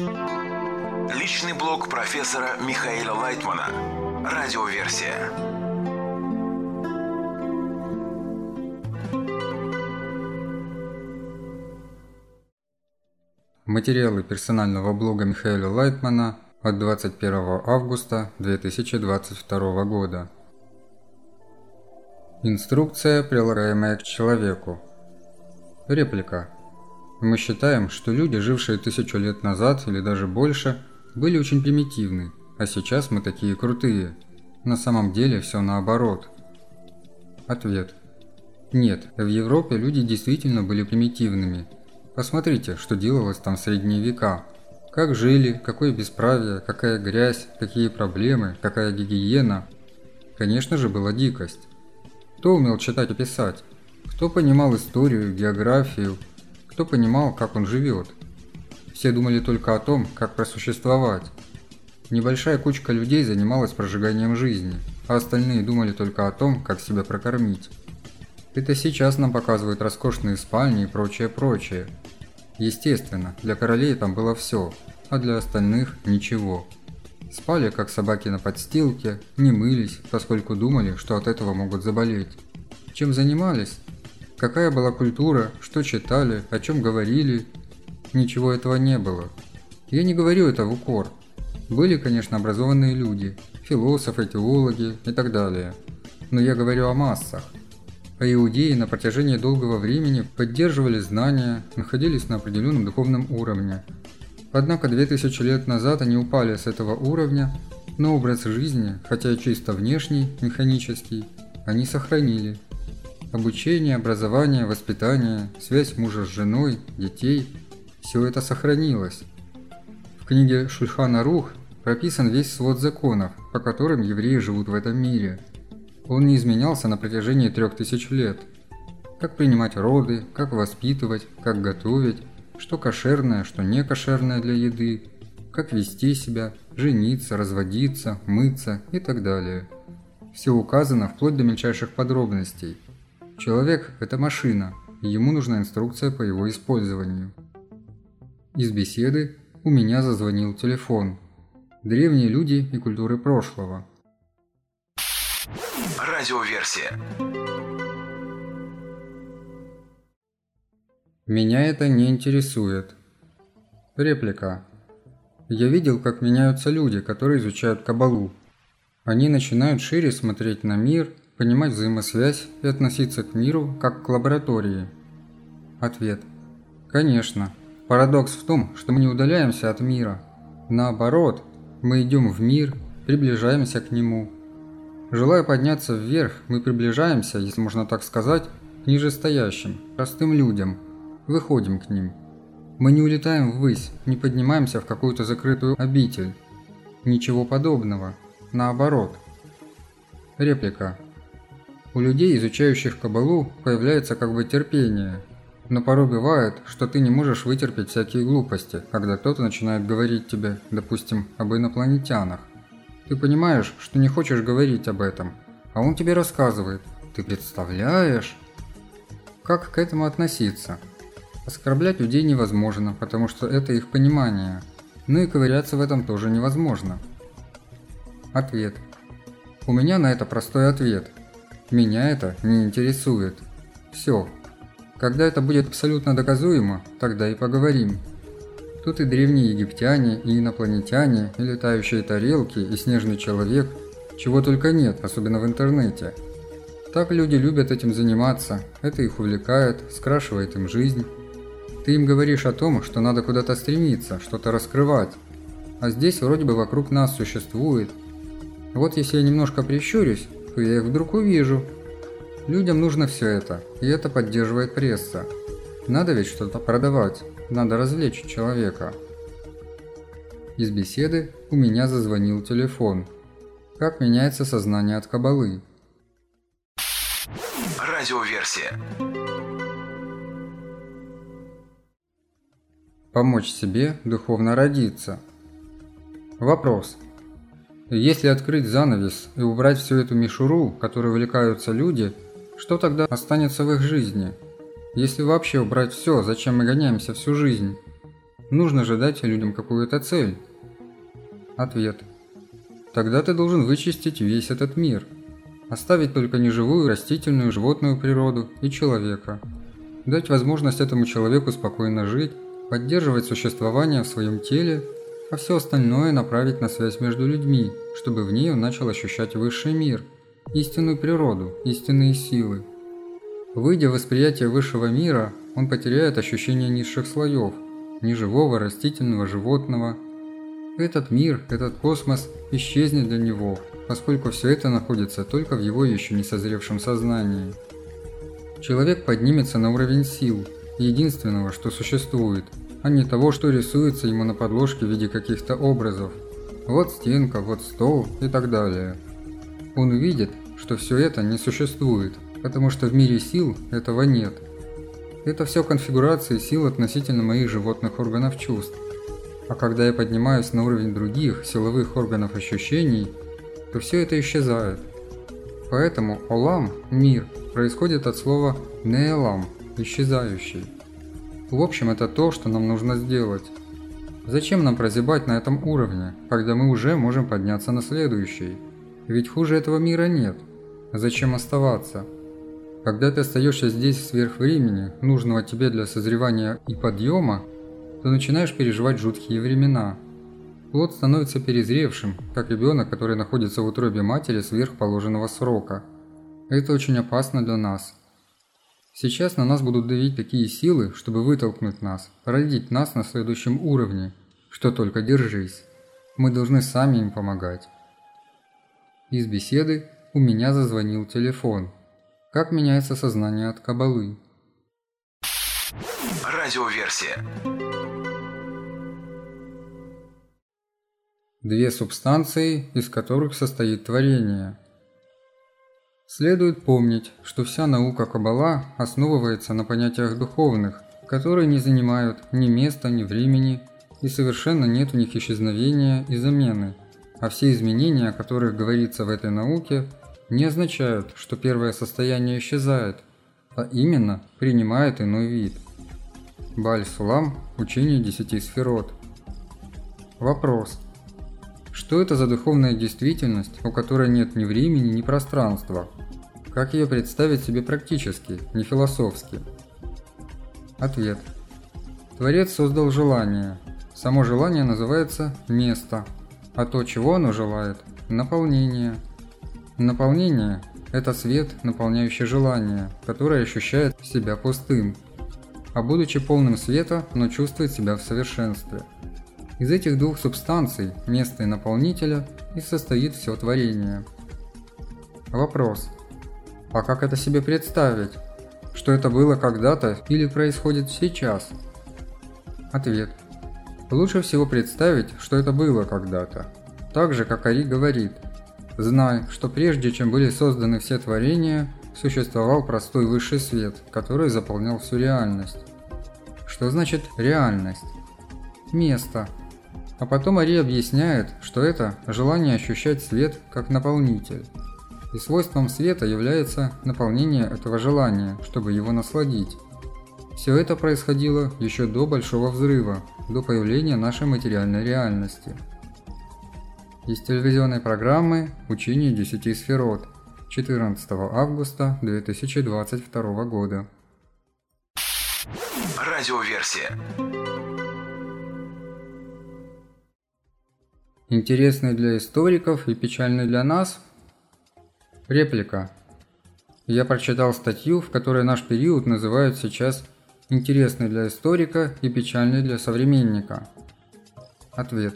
Личный блог профессора Михаила Лайтмана. Радиоверсия. Материалы персонального блога Михаила Лайтмана от 21 августа 2022 года. Инструкция, прилагаемая к человеку. Реплика. Мы считаем, что люди, жившие тысячу лет назад или даже больше, были очень примитивны, а сейчас мы такие крутые. На самом деле все наоборот. Ответ. Нет, в Европе люди действительно были примитивными. Посмотрите, что делалось там в средние века. Как жили, какое бесправие, какая грязь, какие проблемы, какая гигиена. Конечно же, была дикость. Кто умел читать и писать? Кто понимал историю, географию? Кто понимал, как он живет? Все думали только о том, как просуществовать. Небольшая кучка людей занималась прожиганием жизни, а остальные думали только о том, как себя прокормить. Это сейчас нам показывают роскошные спальни и прочее-прочее. Естественно, для королей там было все, а для остальных – ничего. Спали, как собаки на подстилке, не мылись, поскольку думали, что от этого могут заболеть. Чем занимались? Какая была культура, что читали, о чем говорили? Ничего этого не было. Я не говорю это в укор. Были, конечно, образованные люди, философы, теологи и так далее. Но я говорю о массах. А иудеи на протяжении долгого времени поддерживали знания, находились на определенном духовном уровне, Однако 2000 лет назад они упали с этого уровня, но образ жизни, хотя и чисто внешний, механический, они сохранили. Обучение, образование, воспитание, связь мужа с женой, детей – все это сохранилось. В книге Шульхана Рух прописан весь свод законов, по которым евреи живут в этом мире. Он не изменялся на протяжении трех тысяч лет. Как принимать роды, как воспитывать, как готовить, что кошерное, что не кошерное для еды, как вести себя, жениться, разводиться, мыться и так далее. Все указано вплоть до мельчайших подробностей. Человек – это машина, и ему нужна инструкция по его использованию. Из беседы у меня зазвонил телефон. Древние люди и культуры прошлого. Радиоверсия. Меня это не интересует. Реплика. Я видел, как меняются люди, которые изучают кабалу. Они начинают шире смотреть на мир, понимать взаимосвязь и относиться к миру как к лаборатории. Ответ. Конечно. Парадокс в том, что мы не удаляемся от мира. Наоборот, мы идем в мир, приближаемся к нему. Желая подняться вверх, мы приближаемся, если можно так сказать, к нижестоящим, простым людям – выходим к ним. Мы не улетаем ввысь, не поднимаемся в какую-то закрытую обитель. Ничего подобного. Наоборот. Реплика. У людей, изучающих кабалу, появляется как бы терпение. Но порой бывает, что ты не можешь вытерпеть всякие глупости, когда кто-то начинает говорить тебе, допустим, об инопланетянах. Ты понимаешь, что не хочешь говорить об этом, а он тебе рассказывает. Ты представляешь? Как к этому относиться? Оскорблять людей невозможно, потому что это их понимание. Ну и ковыряться в этом тоже невозможно. Ответ. У меня на это простой ответ. Меня это не интересует. Все. Когда это будет абсолютно доказуемо, тогда и поговорим. Тут и древние египтяне, и инопланетяне, и летающие тарелки, и снежный человек, чего только нет, особенно в интернете. Так люди любят этим заниматься, это их увлекает, скрашивает им жизнь. Ты им говоришь о том, что надо куда-то стремиться, что-то раскрывать. А здесь вроде бы вокруг нас существует. Вот если я немножко прищурюсь, то я их вдруг увижу. Людям нужно все это, и это поддерживает пресса. Надо ведь что-то продавать, надо развлечь человека. Из беседы у меня зазвонил телефон. Как меняется сознание от кабалы? Радиоверсия. Помочь себе духовно родиться. Вопрос. Если открыть занавес и убрать всю эту мишуру, которой увлекаются люди, что тогда останется в их жизни? Если вообще убрать все, зачем мы гоняемся всю жизнь? Нужно же дать людям какую-то цель. Ответ. Тогда ты должен вычистить весь этот мир. Оставить только неживую растительную, животную природу и человека. Дать возможность этому человеку спокойно жить, поддерживать существование в своем теле, а все остальное направить на связь между людьми, чтобы в ней он начал ощущать высший мир, истинную природу, истинные силы. Выйдя в восприятие высшего мира, он потеряет ощущение низших слоев, неживого, растительного, животного. Этот мир, этот космос исчезнет для него, поскольку все это находится только в его еще не созревшем сознании. Человек поднимется на уровень сил, единственного, что существует, а не того, что рисуется ему на подложке в виде каких-то образов. Вот стенка, вот стол и так далее. Он увидит, что все это не существует, потому что в мире сил этого нет. Это все конфигурации сил относительно моих животных органов чувств. А когда я поднимаюсь на уровень других силовых органов ощущений, то все это исчезает. Поэтому Олам, мир, происходит от слова Неэлам, исчезающий. В общем, это то, что нам нужно сделать. Зачем нам прозябать на этом уровне, когда мы уже можем подняться на следующий? Ведь хуже этого мира нет. Зачем оставаться? Когда ты остаешься здесь сверх времени, нужного тебе для созревания и подъема, то начинаешь переживать жуткие времена. Плод становится перезревшим, как ребенок, который находится в утробе матери сверх положенного срока. Это очень опасно для нас. Сейчас на нас будут давить такие силы, чтобы вытолкнуть нас, родить нас на следующем уровне, что только держись. Мы должны сами им помогать. Из беседы у меня зазвонил телефон. Как меняется сознание от кабалы? Радиоверсия. Две субстанции, из которых состоит творение. Следует помнить, что вся наука Каббала основывается на понятиях духовных, которые не занимают ни места, ни времени, и совершенно нет у них исчезновения и замены, а все изменения, о которых говорится в этой науке – не означают, что первое состояние исчезает, а именно принимает иной вид. Баль-Сулам – учение десяти сферот. Вопрос. Что это за духовная действительность, у которой нет ни времени, ни пространства? Как ее представить себе практически, не философски? Ответ. Творец создал желание. Само желание называется «место», а то, чего оно желает – наполнение – Наполнение – это свет, наполняющий желание, которое ощущает себя пустым, а будучи полным света, но чувствует себя в совершенстве. Из этих двух субстанций, места и наполнителя, и состоит все творение. Вопрос. А как это себе представить? Что это было когда-то или происходит сейчас? Ответ. Лучше всего представить, что это было когда-то. Так же, как Ари говорит – Знай, что прежде чем были созданы все творения, существовал простой высший свет, который заполнял всю реальность. Что значит реальность? Место. А потом Ари объясняет, что это желание ощущать свет как наполнитель. И свойством света является наполнение этого желания, чтобы его насладить. Все это происходило еще до Большого Взрыва, до появления нашей материальной реальности из телевизионной программы «Учение десяти сферот» 14 августа 2022 года. Радиоверсия. Интересный для историков и печальный для нас? Реплика. Я прочитал статью, в которой наш период называют сейчас интересный для историка и печальный для современника. Ответ.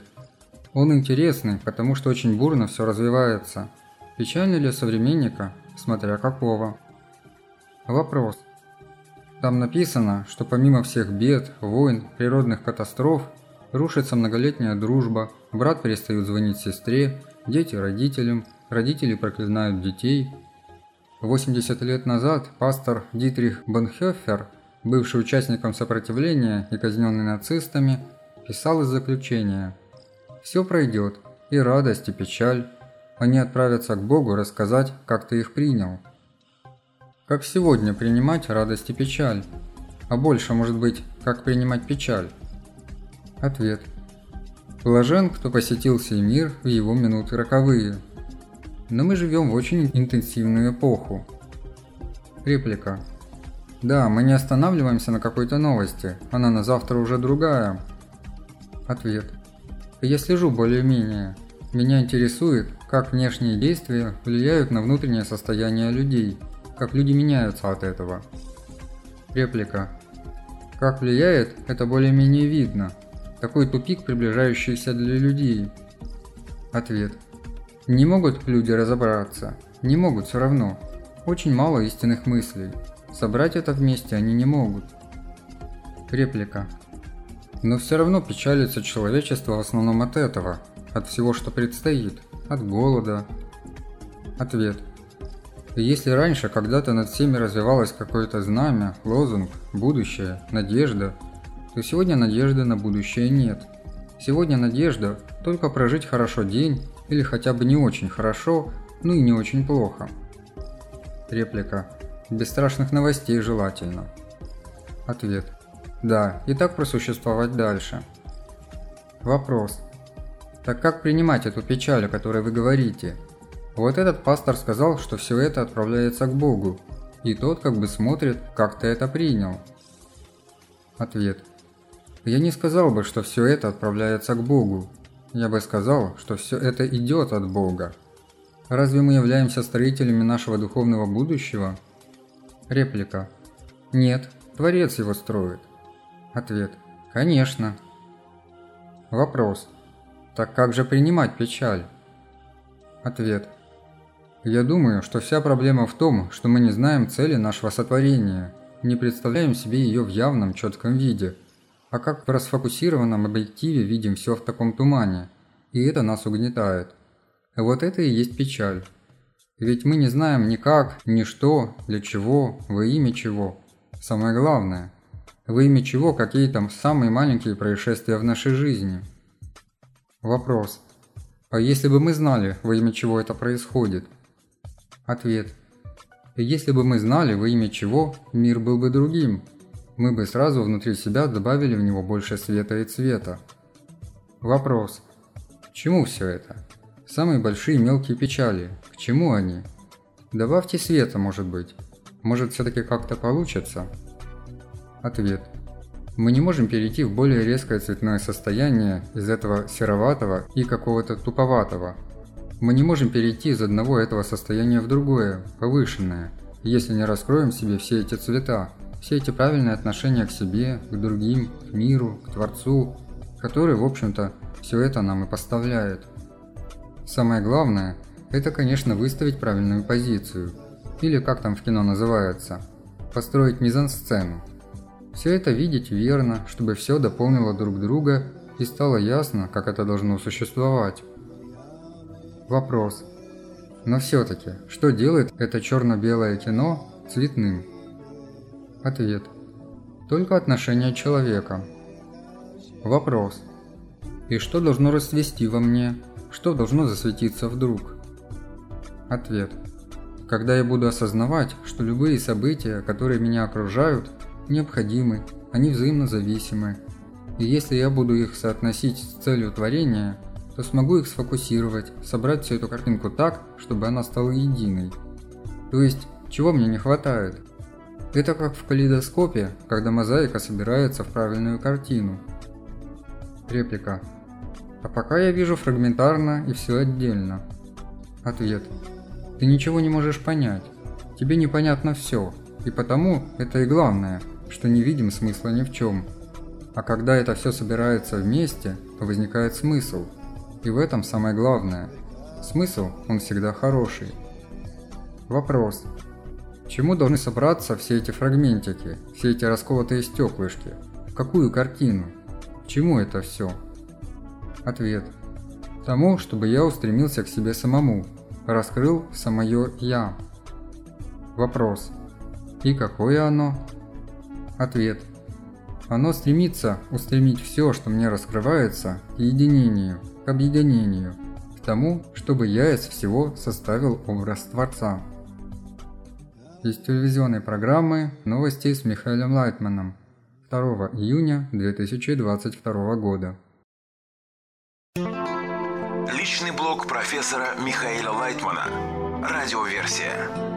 Он интересный, потому что очень бурно все развивается. Печальный для современника, смотря какого. Вопрос. Там написано, что помимо всех бед, войн, природных катастроф, рушится многолетняя дружба, брат перестает звонить сестре, дети родителям, родители проклинают детей. 80 лет назад пастор Дитрих Бонхёфер, бывший участником сопротивления и казненный нацистами, писал из заключения – все пройдет, и радость, и печаль. Они отправятся к Богу рассказать, как ты их принял. Как сегодня принимать радость и печаль? А больше, может быть, как принимать печаль? Ответ. Блажен, кто посетил сей мир в его минуты роковые. Но мы живем в очень интенсивную эпоху. Реплика. Да, мы не останавливаемся на какой-то новости, она на завтра уже другая. Ответ. Я слежу более-менее. Меня интересует, как внешние действия влияют на внутреннее состояние людей, как люди меняются от этого. Реплика. Как влияет, это более-менее видно. Такой тупик, приближающийся для людей. Ответ. Не могут люди разобраться. Не могут все равно. Очень мало истинных мыслей. Собрать это вместе они не могут. Реплика. Но все равно печалится человечество в основном от этого, от всего, что предстоит, от голода. Ответ. Если раньше когда-то над всеми развивалось какое-то знамя, лозунг, будущее, надежда, то сегодня надежды на будущее нет. Сегодня надежда только прожить хорошо день или хотя бы не очень хорошо, ну и не очень плохо. Реплика. Без страшных новостей желательно. Ответ. Да, и так просуществовать дальше. Вопрос. Так как принимать эту печаль, о которой вы говорите? Вот этот пастор сказал, что все это отправляется к Богу, и тот как бы смотрит, как ты это принял. Ответ. Я не сказал бы, что все это отправляется к Богу. Я бы сказал, что все это идет от Бога. Разве мы являемся строителями нашего духовного будущего? Реплика. Нет, Творец его строит. Ответ. Конечно. Вопрос. Так как же принимать печаль? Ответ. Я думаю, что вся проблема в том, что мы не знаем цели нашего сотворения, не представляем себе ее в явном четком виде, а как в расфокусированном объективе видим все в таком тумане, и это нас угнетает. Вот это и есть печаль. Ведь мы не знаем ни как, ни что, для чего, во имя чего. Самое главное, во имя чего какие там самые маленькие происшествия в нашей жизни. Вопрос. А если бы мы знали, во имя чего это происходит? Ответ. Если бы мы знали, во имя чего, мир был бы другим. Мы бы сразу внутри себя добавили в него больше света и цвета. Вопрос. К чему все это? Самые большие мелкие печали. К чему они? Добавьте света, может быть. Может, все-таки как-то получится? Ответ. Мы не можем перейти в более резкое цветное состояние из этого сероватого и какого-то туповатого. Мы не можем перейти из одного этого состояния в другое, повышенное, если не раскроем себе все эти цвета, все эти правильные отношения к себе, к другим, к миру, к Творцу, который, в общем-то, все это нам и поставляет. Самое главное – это, конечно, выставить правильную позицию. Или как там в кино называется – построить мизансцену. Все это видеть верно, чтобы все дополнило друг друга и стало ясно, как это должно существовать. Вопрос. Но все-таки, что делает это черно-белое кино цветным? Ответ. Только отношение человека. Вопрос. И что должно расцвести во мне, что должно засветиться вдруг? Ответ. Когда я буду осознавать, что любые события, которые меня окружают, необходимы, они взаимно зависимы. И если я буду их соотносить с целью творения, то смогу их сфокусировать, собрать всю эту картинку так, чтобы она стала единой. То есть, чего мне не хватает? Это как в калейдоскопе, когда мозаика собирается в правильную картину. Реплика. А пока я вижу фрагментарно и все отдельно. Ответ. Ты ничего не можешь понять. Тебе непонятно все. И потому это и главное, что не видим смысла ни в чем. А когда это все собирается вместе, то возникает смысл. И в этом самое главное. Смысл, он всегда хороший. Вопрос. Чему должны собраться все эти фрагментики, все эти расколотые стеклышки? В какую картину? К чему это все? Ответ. Тому, чтобы я устремился к себе самому, раскрыл самое «я». Вопрос. И какое оно? Ответ. Оно стремится устремить все, что мне раскрывается, к единению, к объединению, к тому, чтобы я из всего составил образ Творца. Из телевизионной программы «Новости с Михаилом Лайтманом» 2 июня 2022 года. Личный блог профессора Михаила Лайтмана. Радиоверсия.